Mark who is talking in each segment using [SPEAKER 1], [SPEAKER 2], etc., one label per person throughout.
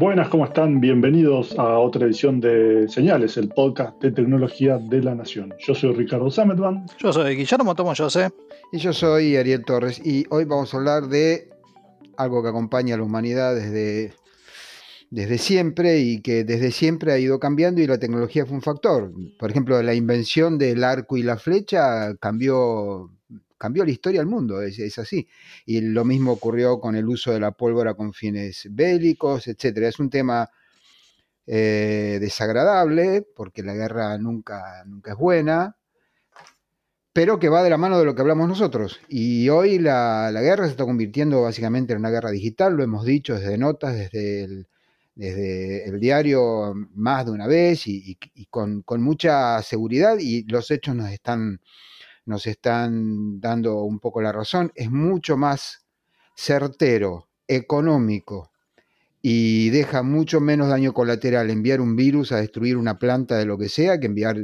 [SPEAKER 1] Buenas, ¿cómo están? Bienvenidos a otra edición de Señales, el podcast de tecnología de la Nación. Yo soy Ricardo Sametban.
[SPEAKER 2] Yo soy Guillermo Tomoyose.
[SPEAKER 3] Y yo soy Ariel Torres. Y hoy vamos a hablar de algo que acompaña a la humanidad desde, desde siempre y que desde siempre ha ido cambiando y la tecnología fue un factor. Por ejemplo, la invención del arco y la flecha cambió cambió la historia del mundo, es, así. Y lo mismo ocurrió con el uso de la pólvora con fines bélicos, etc. Es un tema eh, desagradable, porque la guerra nunca, nunca es buena, pero que va de la mano de lo que hablamos nosotros. Y hoy la, guerra se está convirtiendo básicamente en una guerra digital, lo hemos dicho desde notas, desde el, desde el diario más de una vez y, con, con, mucha seguridad y los hechos nos están nos están dando un poco la razón, es mucho más certero, económico y deja mucho menos daño colateral enviar un virus a destruir una planta de lo que sea que enviar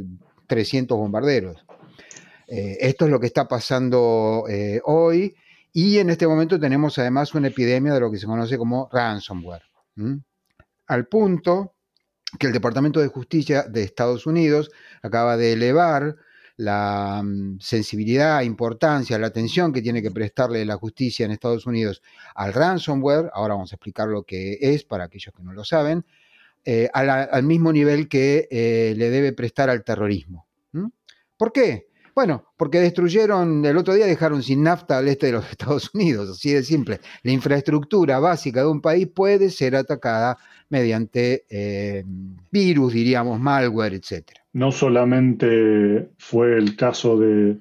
[SPEAKER 3] 300 bombarderos. Eh, esto es lo que está pasando eh, hoy y en este momento tenemos además una epidemia de lo que se conoce como ransomware. Al punto que el Departamento de Justicia de Estados Unidos acaba de elevar la mm, sensibilidad, importancia, la atención que tiene que prestarle la justicia en Estados Unidos al ransomware, ahora vamos a explicar lo que es para aquellos que no lo saben, eh, al, mismo nivel que eh, le debe prestar al terrorismo. ¿Por qué? Bueno, porque destruyeron, el otro día dejaron sin nafta al este de los Estados Unidos, así de simple. La infraestructura básica de un país puede ser atacada mediante eh, virus, diríamos, malware, etcétera
[SPEAKER 1] no solamente fue el caso de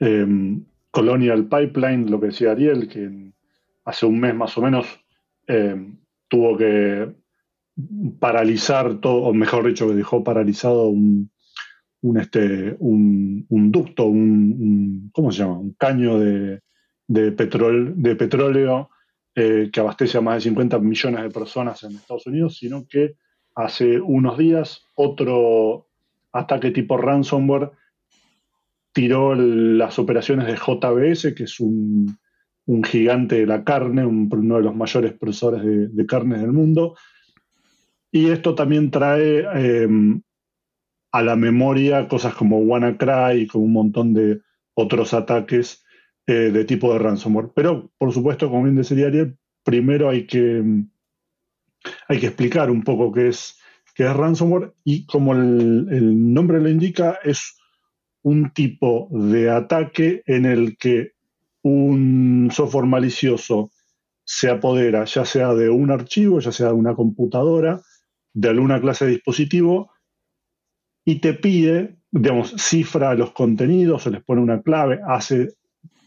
[SPEAKER 1] em, Colonial Pipeline, lo que decía Ariel, que hace un mes más o menos em, tuvo que paralizar todo, o mejor dicho, que dejó paralizado un, este, un, ducto, un, ¿cómo se llama? Un caño de, de, de petróleo eh, que abastece a más de 50 millones de personas en Estados Unidos, sino que hace unos días otro ataque tipo ransomware tiró las operaciones de JBS, que es un, gigante de la carne, uno de los mayores procesadores de, carne del mundo. Y esto también trae em, a la memoria cosas como WannaCry y como un montón de otros ataques eh, de tipo de ransomware. Pero, por supuesto, como bien decía Ariel, primero hay que, hay que explicar un poco qué es que es ransomware y como el, nombre lo indica, es un tipo de ataque en el que un software malicioso se apodera ya sea de un archivo, ya sea de una computadora, de alguna clase de dispositivo, y te pide, digamos, cifra los contenidos, se les pone una clave, hace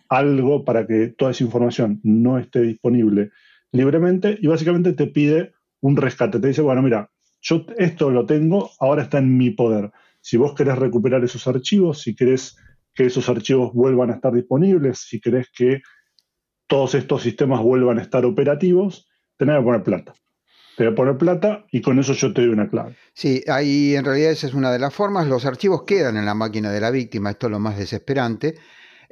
[SPEAKER 1] algo para que toda esa información no esté disponible libremente y básicamente te pide un rescate. Te dice, bueno, mira, yo esto lo tengo, ahora está en mi poder. Si vos querés recuperar esos archivos, si querés que esos archivos vuelvan a estar disponibles, si querés que todos estos sistemas vuelvan a estar operativos, tenés que poner plata. Te voy a poner plata y con eso yo te doy una clave.
[SPEAKER 3] Sí, ahí en realidad esa es una de las formas. Los archivos quedan en la máquina de la víctima, esto es lo más desesperante.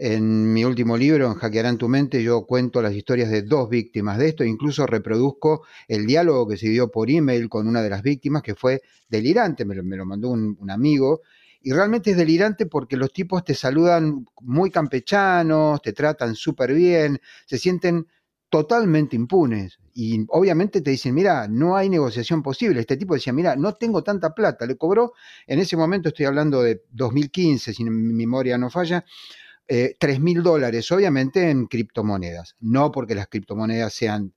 [SPEAKER 3] En mi último libro, en Hackearán tu mente, yo cuento las historias de dos víctimas de esto, incluso reproduzco el diálogo que se dio por email con una de las víctimas, que fue delirante, me lo, mandó un, amigo, y realmente es delirante porque los tipos te saludan muy campechanos, te tratan súper bien, se sienten totalmente impunes. Y obviamente te dicen, mira, no hay negociación posible. Este tipo decía, mira, no tengo tanta plata. Le cobró, en ese momento estoy hablando de 2015, si mi memoria no falla, eh, 3 mil dólares, obviamente en criptomonedas. No porque las criptomonedas sean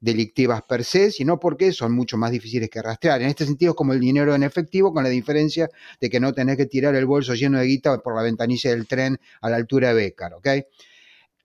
[SPEAKER 3] delictivas per se, sino porque son mucho más difíciles que rastrear. En este sentido es como el dinero en efectivo, con la diferencia de que no tenés que tirar el bolso lleno de guita por la ventanilla del tren a la altura de Becar, ¿ok?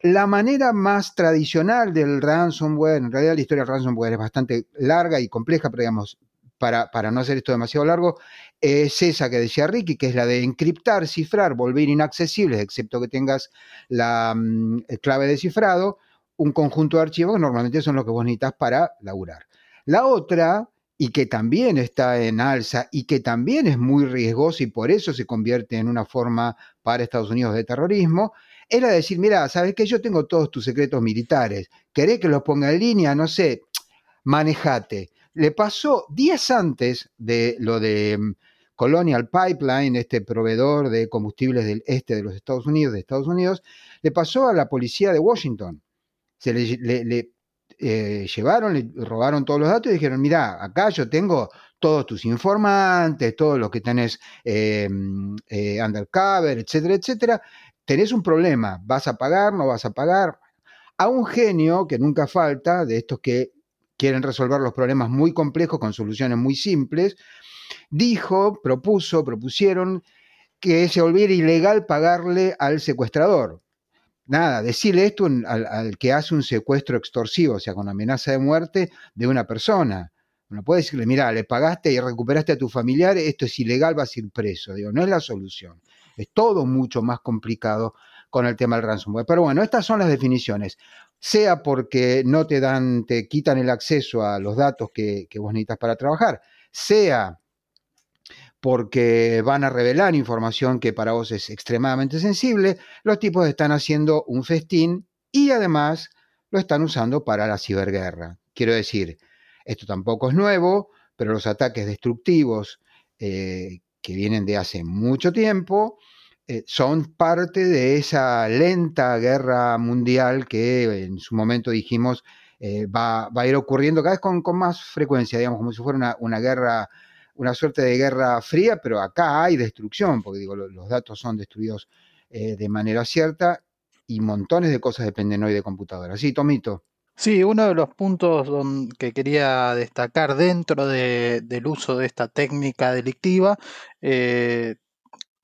[SPEAKER 3] La manera más tradicional del ransomware, en realidad la historia del ransomware es bastante larga y compleja, pero digamos, para, no hacer esto demasiado largo, es esa que decía Ricky, que es la de encriptar, cifrar, volver inaccesibles, excepto que tengas la mm, clave de cifrado, un conjunto de archivos que normalmente son los que vos necesitas para laburar. La otra, y que también está en alza y que también es muy riesgosa y por eso se convierte en una forma para Estados Unidos de terrorismo, era decir, mira, sabes que yo tengo todos tus secretos militares, ¿querés que los ponga en línea? No sé, manejate. Le pasó días antes de lo de mm, Colonial Pipeline, este proveedor de combustibles del este de los Estados Unidos, de Estados Unidos, le pasó a la policía de Washington. Se le, eh, llevaron, le robaron todos los datos y dijeron, mira, acá yo tengo todos tus informantes, todos los que tenés eh, mm, eh, undercover, etcétera, etcétera. Tenés un problema, vas a pagar, no vas a pagar. A un genio que nunca falta, de estos que quieren resolver los problemas muy complejos con soluciones muy simples, dijo, propuso, propusieron que se volviera ilegal pagarle al secuestrador. Nada, decirle esto al, que hace un secuestro extorsivo, o sea, con amenaza de muerte de una persona. No puede decirle, mira, le pagaste y recuperaste a tu familiar, esto es ilegal, vas a ir preso. Digo, no es la solución. Es todo mucho más complicado con el tema del ransomware. Pero bueno, estas son las definiciones sea porque no te dan, te quitan el acceso a los datos que, vos necesitas para trabajar, sea porque van a revelar información que para vos es extremadamente sensible, los tipos están haciendo un festín y además lo están usando para la ciberguerra. Quiero decir, esto tampoco es nuevo, pero los ataques destructivos eh, que vienen de hace mucho tiempo eh, son parte de esa lenta guerra mundial que en su momento dijimos eh, va, a ir ocurriendo cada vez con, más frecuencia, digamos, como si fuera una, guerra, una suerte de guerra fría, pero acá hay destrucción, porque digo, los, datos son destruidos eh, de manera cierta y montones de cosas dependen hoy de computadoras. Sí, Tomito.
[SPEAKER 2] Sí, uno de los puntos que quería destacar dentro del uso de esta técnica delictiva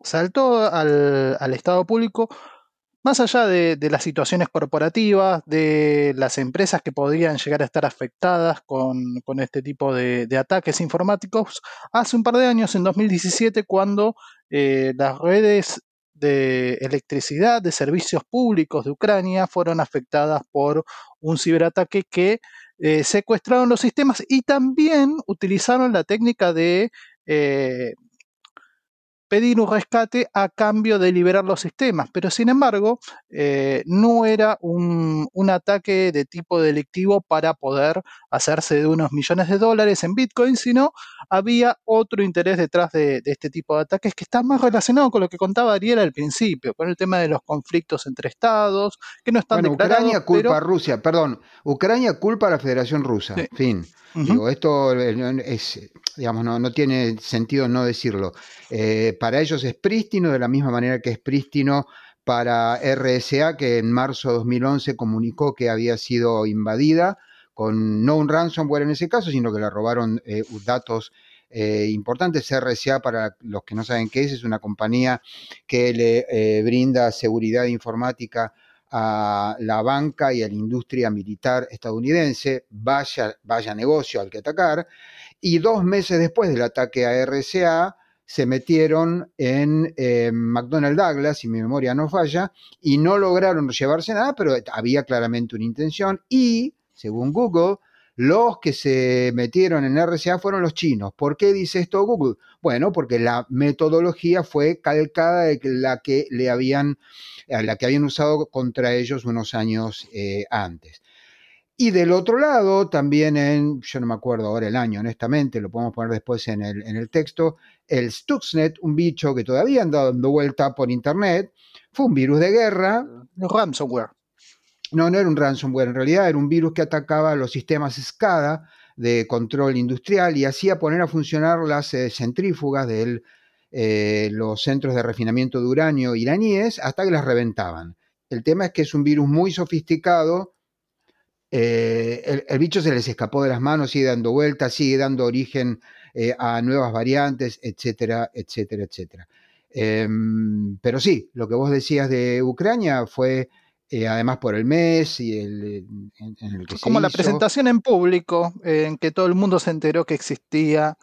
[SPEAKER 2] saltó al, Estado público más allá de, las situaciones corporativas, de las empresas que podrían llegar a estar afectadas con, este tipo de, ataques informáticos, hace un par de años, en 2017, cuando eh, las redes de electricidad de servicios públicos de Ucrania fueron afectadas por un ciberataque que eh, secuestraron los sistemas y también utilizaron la técnica de eh, pedir un rescate a cambio de liberar los sistemas, pero sin embargo eh, no era un, ataque de tipo delictivo para poder hacerse de unos millones de dólares en Bitcoin, sino había otro interés detrás de, este tipo de ataques que está más relacionado con lo que contaba Ariel al principio, con el tema de los conflictos entre estados, que no están
[SPEAKER 3] bueno, Ucrania culpa a Rusia, perdón, Ucrania culpa a la Federación Rusa, fin. Digo, esto es, digamos, no, tiene sentido no decirlo. Eh, para ellos es prístino, de la misma manera que es prístino para RSA, que en marzo de 2011 comunicó que había sido invadida, con no un ransomware en ese caso, sino que le robaron eh, datos eh, importantes. RSA, para los que no saben qué es, es una compañía que le brinda seguridad informática a la banca y a la industria militar estadounidense, vaya, vaya negocio al que atacar, y dos meses después del ataque a RCA, se metieron en eh, McDonnell Douglas, si mi memoria no falla, y no lograron llevarse nada, pero había claramente una intención, y, según Google, los que se metieron en RCA fueron los chinos. ¿Por qué dice esto Google? Bueno, porque la metodología fue calcada de la que le habían, la que habían usado contra ellos unos años eh, antes. Y del otro lado, también en, yo no me acuerdo ahora el año, honestamente, lo podemos poner después en el, en el texto, el Stuxnet, un bicho que todavía anda dando vuelta por internet, fue un virus de guerra.
[SPEAKER 2] Ransomware.
[SPEAKER 3] No, no era un ransomware, en realidad era un virus que atacaba los sistemas SCADA de control industrial y hacía poner a funcionar las eh, centrífugas de eh, los centros de refinamiento de uranio iraníes hasta que las reventaban. El tema es que es un virus muy sofisticado. Eh, el, bicho se les escapó de las manos, sigue dando vueltas, sigue dando origen a nuevas variantes, etcétera, etcétera, etcétera. Em, pero sí, lo que vos decías de Ucrania fue eh, además por el mes y el,
[SPEAKER 2] en, el que Como la presentación en público, en que todo el mundo se enteró que existía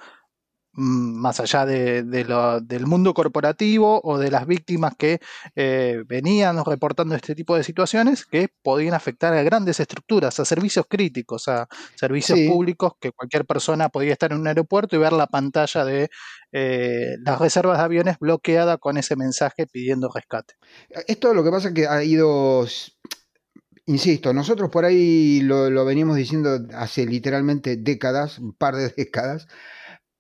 [SPEAKER 2] más allá de, del mundo corporativo o de las víctimas que eh, venían reportando este tipo de situaciones que podían afectar a grandes estructuras, a servicios críticos, a servicios públicos que cualquier persona podía estar en un aeropuerto y ver la pantalla de eh, las reservas de aviones bloqueada con ese mensaje pidiendo rescate.
[SPEAKER 3] Esto lo que pasa es que ha ido Insisto, nosotros por ahí lo, venimos diciendo hace literalmente décadas, un par de décadas,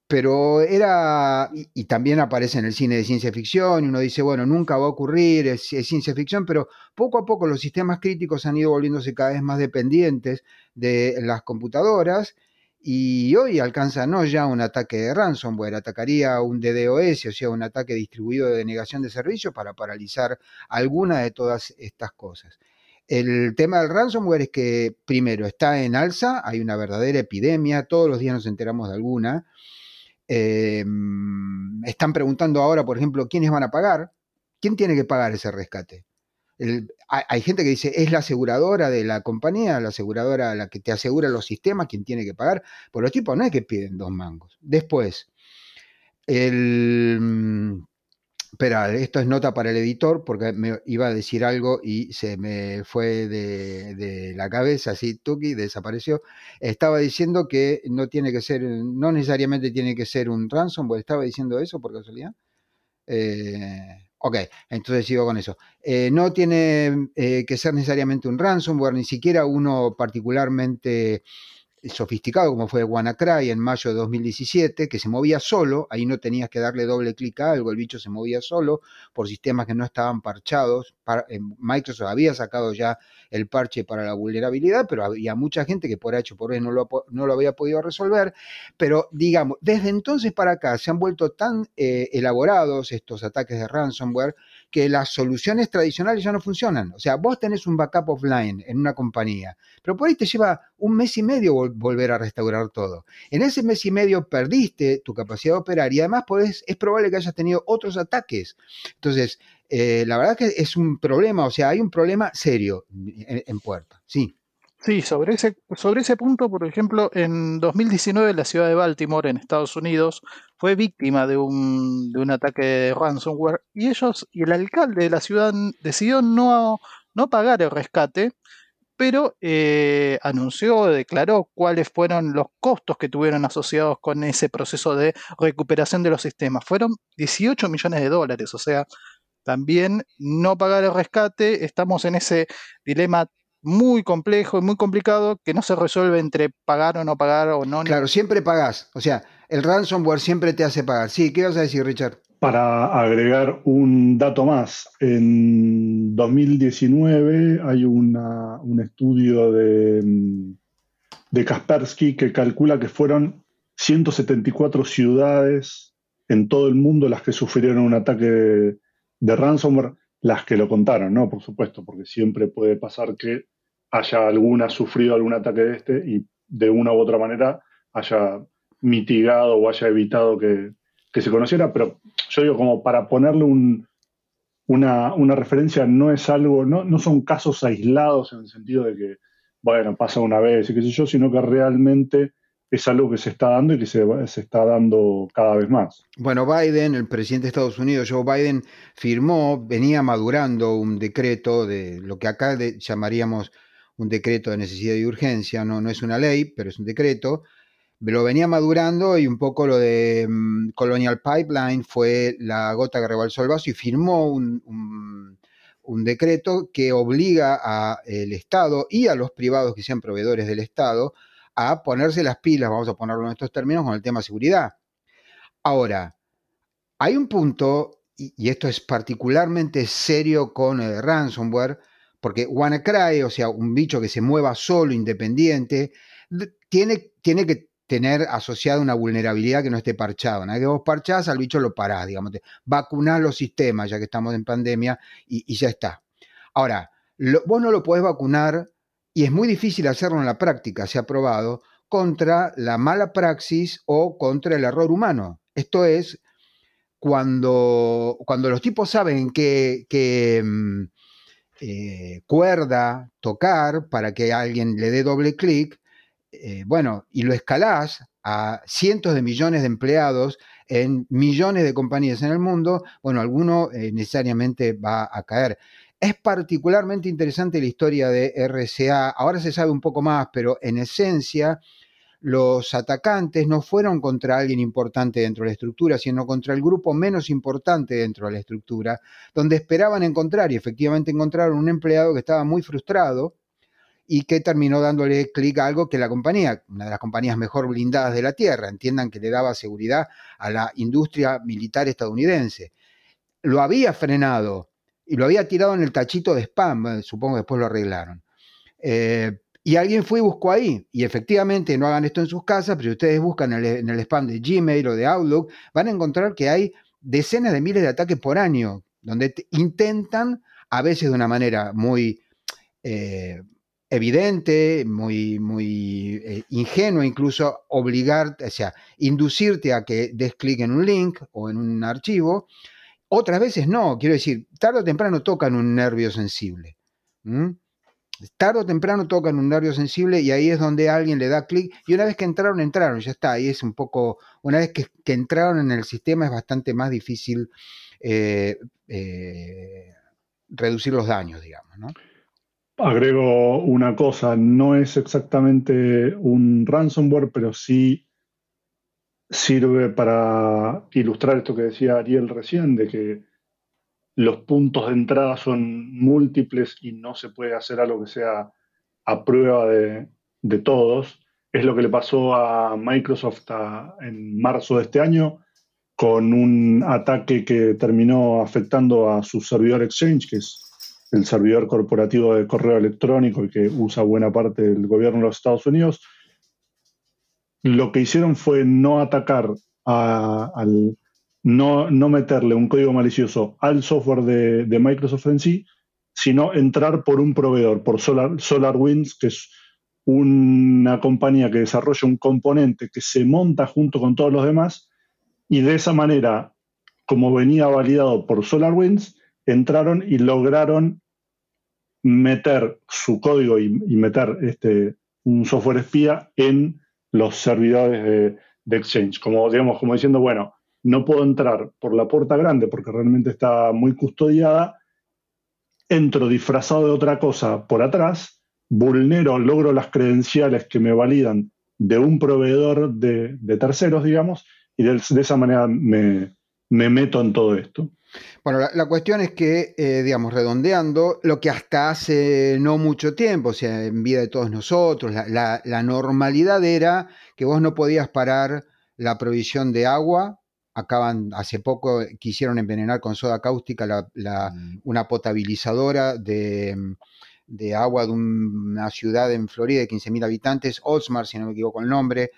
[SPEAKER 3] pero era, y, también aparece en el cine de ciencia ficción, y uno dice, bueno, nunca va a ocurrir, es, ciencia ficción, pero poco a poco los sistemas críticos han ido volviéndose cada vez más dependientes de las computadoras, y hoy alcanza no ya un ataque de ransomware, atacaría un DDoS, o sea, un ataque distribuido de negación de servicio para paralizar alguna de todas estas cosas. El tema del ransomware es que, primero, está en alza, hay una verdadera epidemia, todos los días nos enteramos de alguna. Em, están preguntando ahora, por ejemplo, quiénes van a pagar. ¿Quién tiene que pagar ese rescate? hay, gente que dice, es la aseguradora de la compañía, la aseguradora la que te asegura los sistemas, quien tiene que pagar. Por los tipos no es que piden dos mangos. Después, el Espera, esto es nota para el editor porque me iba a decir algo y se me fue de, la cabeza, así, Tuki, desapareció. Estaba diciendo que no tiene que ser, no necesariamente tiene que ser un ransomware, estaba diciendo eso por casualidad. Eh, ok, entonces sigo con eso. Eh, no tiene eh, que ser necesariamente un ransomware, ni siquiera uno particularmente sofisticado como fue WannaCry en mayo de 2017, que se movía solo, ahí no tenías que darle doble clic a algo, el bicho se movía solo por sistemas que no estaban parchados. Microsoft había sacado ya el parche para la vulnerabilidad, pero había mucha gente que por H por E no lo, no lo había podido resolver. Pero digamos, desde entonces para acá se han vuelto tan eh, elaborados estos ataques de ransomware que las soluciones tradicionales ya no funcionan. O sea, vos tenés un backup offline en una compañía, pero por ahí te lleva un mes y medio volver a restaurar todo. En ese mes y medio perdiste tu capacidad de operar y además es probable que hayas tenido otros ataques. Entonces, eh, la verdad que es un problema, o sea, hay un problema serio en, puerta, sí.
[SPEAKER 2] Sí, sobre ese, sobre ese punto, por ejemplo, en 2019 la ciudad de Baltimore, en Estados Unidos, fue víctima de un, de un ataque de ransomware y ellos y el alcalde de la ciudad decidió no, no pagar el rescate, pero eh, anunció, declaró cuáles fueron los costos que tuvieron asociados con ese proceso de recuperación de los sistemas. Fueron 18 millones de dólares, o sea, también no pagar el rescate, estamos en ese dilema muy complejo y muy complicado que no se resuelve entre pagar o no pagar o no.
[SPEAKER 3] Claro, siempre pagás. O sea, el ransomware siempre te hace pagar. Sí, ¿qué vas a decir, Richard?
[SPEAKER 1] Para agregar un dato más, en 2019 hay un estudio de, de Kaspersky que calcula que fueron 174 ciudades en todo el mundo las que sufrieron un ataque de, de ransomware, las que lo contaron, ¿no? Por supuesto, porque siempre puede pasar que haya alguna sufrido algún ataque de este y de una u otra manera haya mitigado o haya evitado que, se conociera, pero yo digo, como para ponerle una, referencia, no es algo, no, no son casos aislados en el sentido de que, bueno, pasa una vez y qué sé yo, sino que realmente es algo que se está dando y que se, se, está dando cada vez más.
[SPEAKER 3] Bueno, Biden, el presidente de Estados Unidos, Joe Biden, firmó, venía madurando un decreto de lo que acá llamaríamos un decreto de necesidad y urgencia, no, no es una ley, pero es un decreto, lo venía madurando y un poco lo de mm, Colonial Pipeline fue la gota que rebalsó el vaso y firmó un, un, decreto que obliga al Estado y a los privados que sean proveedores del Estado a ponerse las pilas, vamos a ponerlo en estos términos, con el tema seguridad. Ahora, hay un punto, y, esto es particularmente serio con el ransomware, porque WannaCry, o sea, un bicho que se mueva solo, independiente, tiene, tiene que tener asociada una vulnerabilidad que no esté parchada. Una vez que vos parchás, al bicho lo parás, digamos, vacunás los sistemas, ya que estamos en pandemia, y, ya está. Ahora, vos no lo podés vacunar, y es muy difícil hacerlo en la práctica, se ha probado, contra la mala praxis o contra el error humano. Esto es, cuando, cuando los tipos saben que, que mm, eh, cuerda, tocar, para que alguien le dé doble clic, eh, bueno, y lo escalás, a cientos de millones de empleados en millones de compañías en el mundo, bueno, alguno eh, necesariamente va a caer. Es particularmente interesante la historia de RCA. Ahora se sabe un poco más, pero en esencia los atacantes no fueron contra alguien importante dentro de la estructura, sino contra el grupo menos importante dentro de la estructura, donde esperaban encontrar y efectivamente encontraron un empleado que estaba muy frustrado y que terminó dándole clic a algo que la compañía, una de las compañías mejor blindadas de la Tierra, entiendan que le daba seguridad a la industria militar estadounidense. Lo había frenado y lo había tirado en el tachito de spam, supongo que después lo arreglaron. Eh, y alguien fue y buscó ahí. Y efectivamente, no hagan esto en sus casas, pero si ustedes buscan en el, spam de Gmail o de Outlook, van a encontrar que hay decenas de miles de ataques por año, donde intentan, a veces de una manera muy eh, evidente, muy, muy eh, ingenuo incluso, obligar, o sea, inducirte a que des clic en un link o en un archivo. Otras veces no, quiero decir, tarde o temprano tocan un nervio sensible. Tarde o temprano tocan un nervio sensible y ahí es donde alguien le da clic y una vez que entraron, entraron, ya está, ahí es un poco, una vez que, entraron en el sistema es bastante más difícil eh, eh, reducir los daños, digamos.
[SPEAKER 1] Agrego una cosa, no es exactamente un ransomware, pero sí sirve para ilustrar esto que decía Ariel recién, de que los puntos de entrada son múltiples y no se puede hacer algo que sea a prueba de, todos. Es lo que le pasó a Microsoft en marzo de este año con un ataque que terminó afectando a su servidor Exchange, que es el servidor corporativo de correo electrónico y que usa buena parte del gobierno de los Estados Unidos, lo que hicieron fue no atacar al, no, no, meterle un código malicioso al software de, Microsoft en sí, sino entrar por un proveedor, por Solar, SolarWinds, que es una compañía que desarrolla un componente que se monta junto con todos los demás, y de esa manera, como venía validado por SolarWinds, entraron y lograron meter su código y, meter este, un software espía en los servidores de, Exchange. Como, digamos, como diciendo, bueno, no puedo entrar por la puerta grande porque realmente está muy custodiada, entro disfrazado de otra cosa por atrás, vulnero, logro las credenciales que me validan de un proveedor de, terceros, digamos, y de, esa manera me, me meto en todo esto.
[SPEAKER 3] Bueno, la, cuestión es que, eh, digamos, redondeando, lo que hasta hace no mucho tiempo, o sea, en vida de todos nosotros, la, normalidad era que vos no podías parar la provisión de agua. Acaban, hace poco quisieron envenenar con soda cáustica mm. una potabilizadora de, de agua de una ciudad en Florida de 15.000 habitantes, Oldsmar, si no me equivoco el nombre,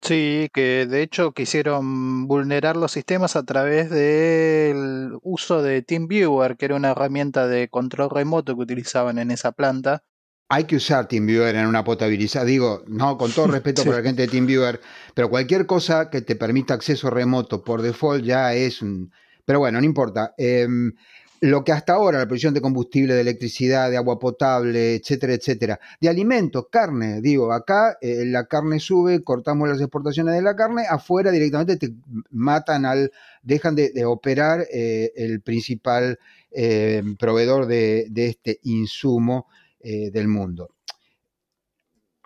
[SPEAKER 2] Sí, que de hecho quisieron vulnerar los sistemas a través del uso de TeamViewer, que era una herramienta de control remoto que utilizaban en esa planta.
[SPEAKER 3] Hay que usar TeamViewer en una potabilizada. Digo, no, con todo respeto por la gente de TeamViewer, pero cualquier cosa que te permita acceso remoto por default ya es un. Pero bueno, no importa. Em, lo que hasta ahora, la producción de combustible, de electricidad, de agua potable, etcétera, etcétera, de alimentos, carne, digo, acá eh, la carne sube, cortamos las exportaciones de la carne, afuera directamente te matan al, dejan de, operar eh, el principal eh, proveedor de, este insumo del mundo.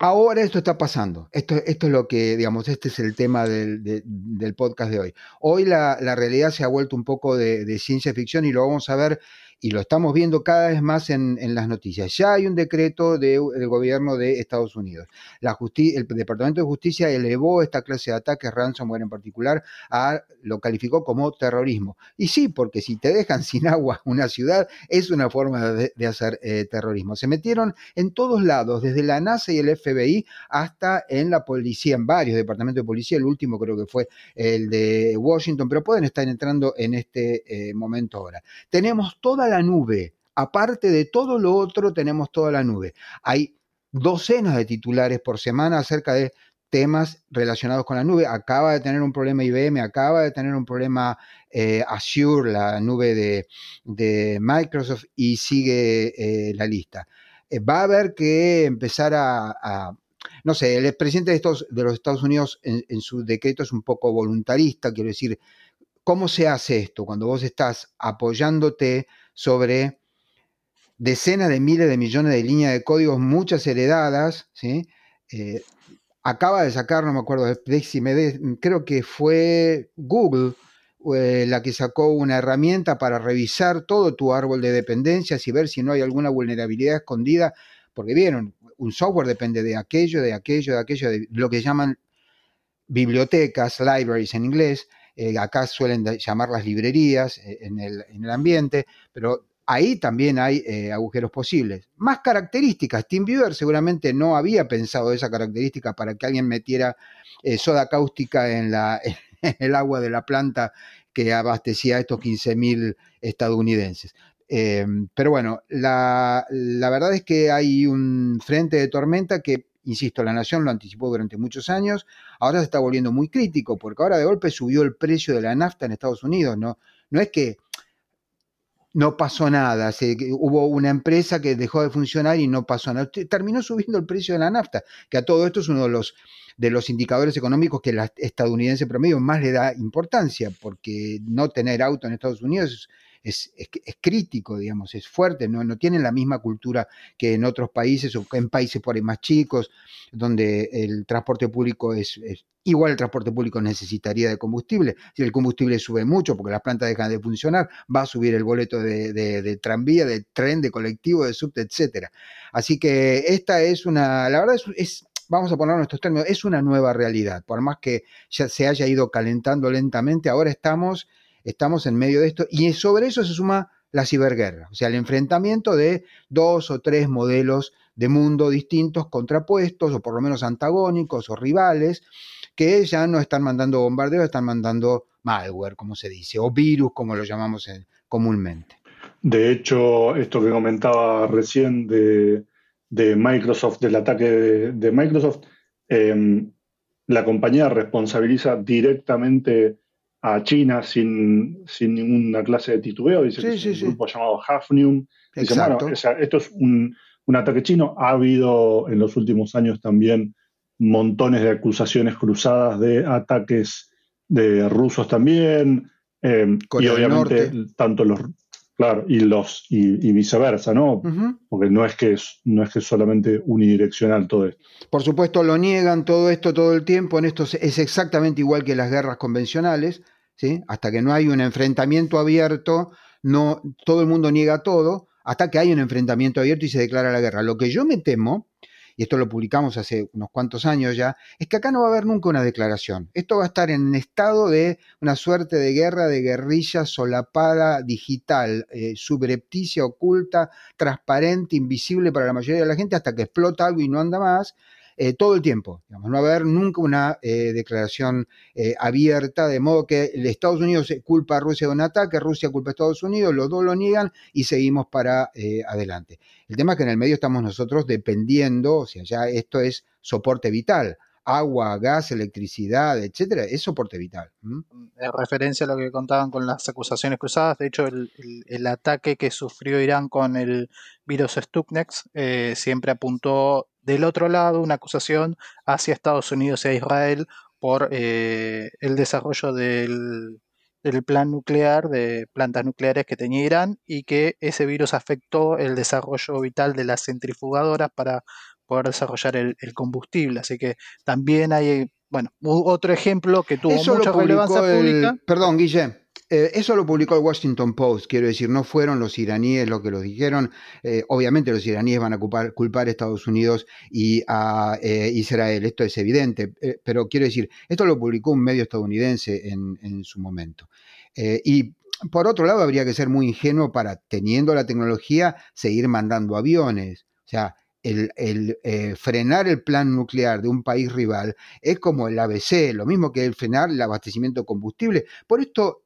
[SPEAKER 3] Ahora esto está pasando. Esto, esto es lo que, digamos, este es el tema del, podcast de hoy. Hoy la, realidad se ha vuelto un poco de, de, ciencia ficción y lo vamos a ver y lo estamos viendo cada vez más en, las noticias. Ya hay un decreto del gobierno de Estados Unidos. La el Departamento de Justicia elevó esta clase de ataques, ransomware en particular, a, lo calificó como terrorismo. Y sí, porque si te dejan sin agua una ciudad, es una forma de, hacer eh, terrorismo. Se metieron en todos lados, desde la NASA y el FBI hasta en la policía, en varios departamentos de policía. El último creo que fue el de Washington, pero pueden estar entrando en este eh, momento ahora. Tenemos toda la nube. Aparte de todo lo otro, tenemos toda la nube. Hay docenas de titulares por semana acerca de temas relacionados con la nube. Acaba de tener un problema IBM, acaba de tener un problema eh, Azure, la nube de, Microsoft, y sigue eh, la lista. Eh, va a haber que empezar a, no sé, el presidente de, estos, de los Estados Unidos en su decreto es un poco voluntarista, quiero decir, ¿cómo se hace esto? Cuando vos estás apoyándote sobre decenas de miles de millones de líneas de códigos, muchas heredadas. Eh, acaba de sacar, no me acuerdo, creo que fue Google eh, la que sacó una herramienta para revisar todo tu árbol de dependencias y ver si no hay alguna vulnerabilidad escondida, porque vieron, un software depende de aquello, de aquello, de aquello, de lo que llaman bibliotecas, libraries en inglés, eh, acá suelen llamar las librerías en el, en el ambiente, pero ahí también hay eh, agujeros posibles. Más características. TeamViewer seguramente no había pensado esa característica para que alguien metiera eh, soda cáustica en, la, el agua de la planta que abastecía a estos 15.000 estadounidenses. Eh, pero bueno, la, la verdad es que hay un frente de tormenta que insisto, la nación lo anticipó durante muchos años, ahora se está volviendo muy crítico, porque ahora de golpe subió el precio de la nafta en Estados Unidos, ¿no? No es que no pasó nada. Hubo una empresa que dejó de funcionar y no pasó nada. Terminó subiendo el precio de la nafta, que a todo esto es uno de los, de los indicadores económicos que la estadounidense promedio más le da importancia, porque no tener auto en Estados Unidos es, es, crítico, digamos, es fuerte, ¿no? no tienen la misma cultura que en otros países o en países por ahí más chicos, donde el transporte público es, igual el transporte público necesitaría de combustible. Si el combustible sube mucho porque las plantas dejan de funcionar, va a subir el boleto de, de, tranvía, de tren, de colectivo, de subte, etcétera. Así que esta es una, la verdad es, es vamos a poner nuestros términos, es una nueva realidad. Por más que ya se haya ido calentando lentamente, ahora estamos estamos en medio de esto y sobre eso se suma la ciberguerra, o sea, el enfrentamiento de dos o tres modelos de mundo distintos, contrapuestos o por lo menos antagónicos o rivales, que ya no están mandando bombardeos, están mandando malware, como se dice, o virus, como lo llamamos comúnmente.
[SPEAKER 1] De hecho, esto que comentaba recién de, Microsoft, del ataque de, Microsoft, em, la compañía responsabiliza directamente a China sin, sin ninguna clase de titubeo. Dice que es un grupo llamado Hafnium. Dice, bueno, esto es un, ataque chino. Ha habido en los últimos años también montones de acusaciones cruzadas de ataques de rusos también. Eh, y obviamente tanto los claro y los y, viceversa no porque no es que es, no es que es solamente unidireccional todo esto
[SPEAKER 3] por supuesto lo niegan todo esto todo el tiempo en esto es exactamente igual que las guerras convencionales hasta que no hay un enfrentamiento abierto, no, todo el mundo niega todo, hasta que hay un enfrentamiento abierto y se declara la guerra. Lo que yo me temo, y esto lo publicamos hace unos cuantos años ya, es que acá no va a haber nunca una declaración. Esto va a estar en estado de una suerte de guerra, de guerrilla solapada, digital, eh, subrepticia, oculta, transparente, invisible para la mayoría de la gente, hasta que explota algo y no anda más, eh, todo el tiempo. no va a haber nunca una eh, declaración eh, abierta, de modo que Estados Unidos culpa a Rusia de un ataque, Rusia culpa a Estados Unidos, los dos lo niegan y seguimos para adelante. El tema es que en el medio estamos nosotros dependiendo, o sea, ya esto es soporte vital agua, gas, electricidad, etcétera, es soporte vital.
[SPEAKER 2] En referencia a lo que contaban con las acusaciones cruzadas, de hecho, el, ataque que sufrió Irán con el virus Stuxnet siempre apuntó del otro lado una acusación hacia Estados Unidos y a Israel por eh, el desarrollo del, plan nuclear, de plantas nucleares que tenía Irán y que ese virus afectó el desarrollo vital de las centrifugadoras para poder desarrollar el, combustible. Así que también hay, bueno, otro ejemplo que tuvo mucha relevancia pública.
[SPEAKER 3] Perdón, Guillem. Eh, eso lo publicó el Washington Post, quiero decir, no fueron los iraníes los que lo dijeron. Eh, obviamente los iraníes van a culpar, a Estados Unidos y a eh, Israel, esto es evidente, pero quiero decir, esto lo publicó un medio estadounidense en, su momento. y por otro lado, habría que ser muy ingenuo para, teniendo la tecnología, seguir mandando aviones. O sea, el, frenar el plan nuclear de un país rival es como el ABC, lo mismo que el frenar el abastecimiento de combustible. Por esto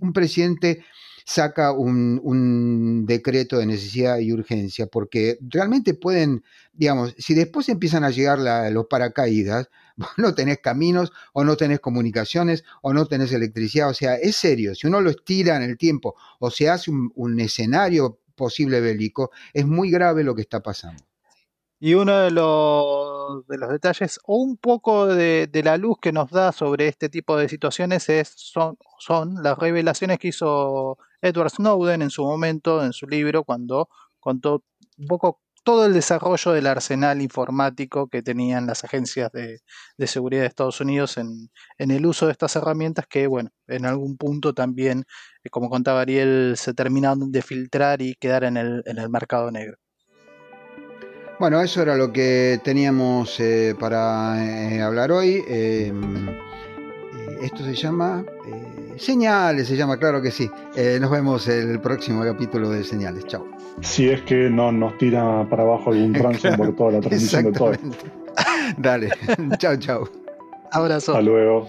[SPEAKER 3] un presidente saca un, decreto de necesidad y urgencia, porque realmente pueden, digamos, si después empiezan a llegar los paracaídas, no tenés caminos o no tenés comunicaciones o no tenés electricidad, o sea, es serio, si uno lo estira en el tiempo o se hace un escenario posible bélico, es muy grave lo que está pasando.
[SPEAKER 2] Y uno de los de los detalles o un poco de, la luz que nos da sobre este tipo de situaciones es, son, son las revelaciones que hizo Edward Snowden en su momento, en su libro, cuando contó un poco todo el desarrollo del arsenal informático que tenían las agencias de, seguridad de Estados Unidos en, el uso de estas herramientas que, bueno, en algún punto también, eh, como contaba Ariel, se terminaron de filtrar y quedar en el, en el mercado negro.
[SPEAKER 3] Bueno, eso era lo que teníamos eh, para eh, hablar hoy. Em, esto se llama Señales, se llama, claro que sí. nos vemos el próximo capítulo de Señales. Chao
[SPEAKER 1] si es que no nos tira para abajo algún ransomware por toda la transmisión de todo.
[SPEAKER 3] Dale, chao, chao.
[SPEAKER 2] Abrazo.
[SPEAKER 1] Hasta luego.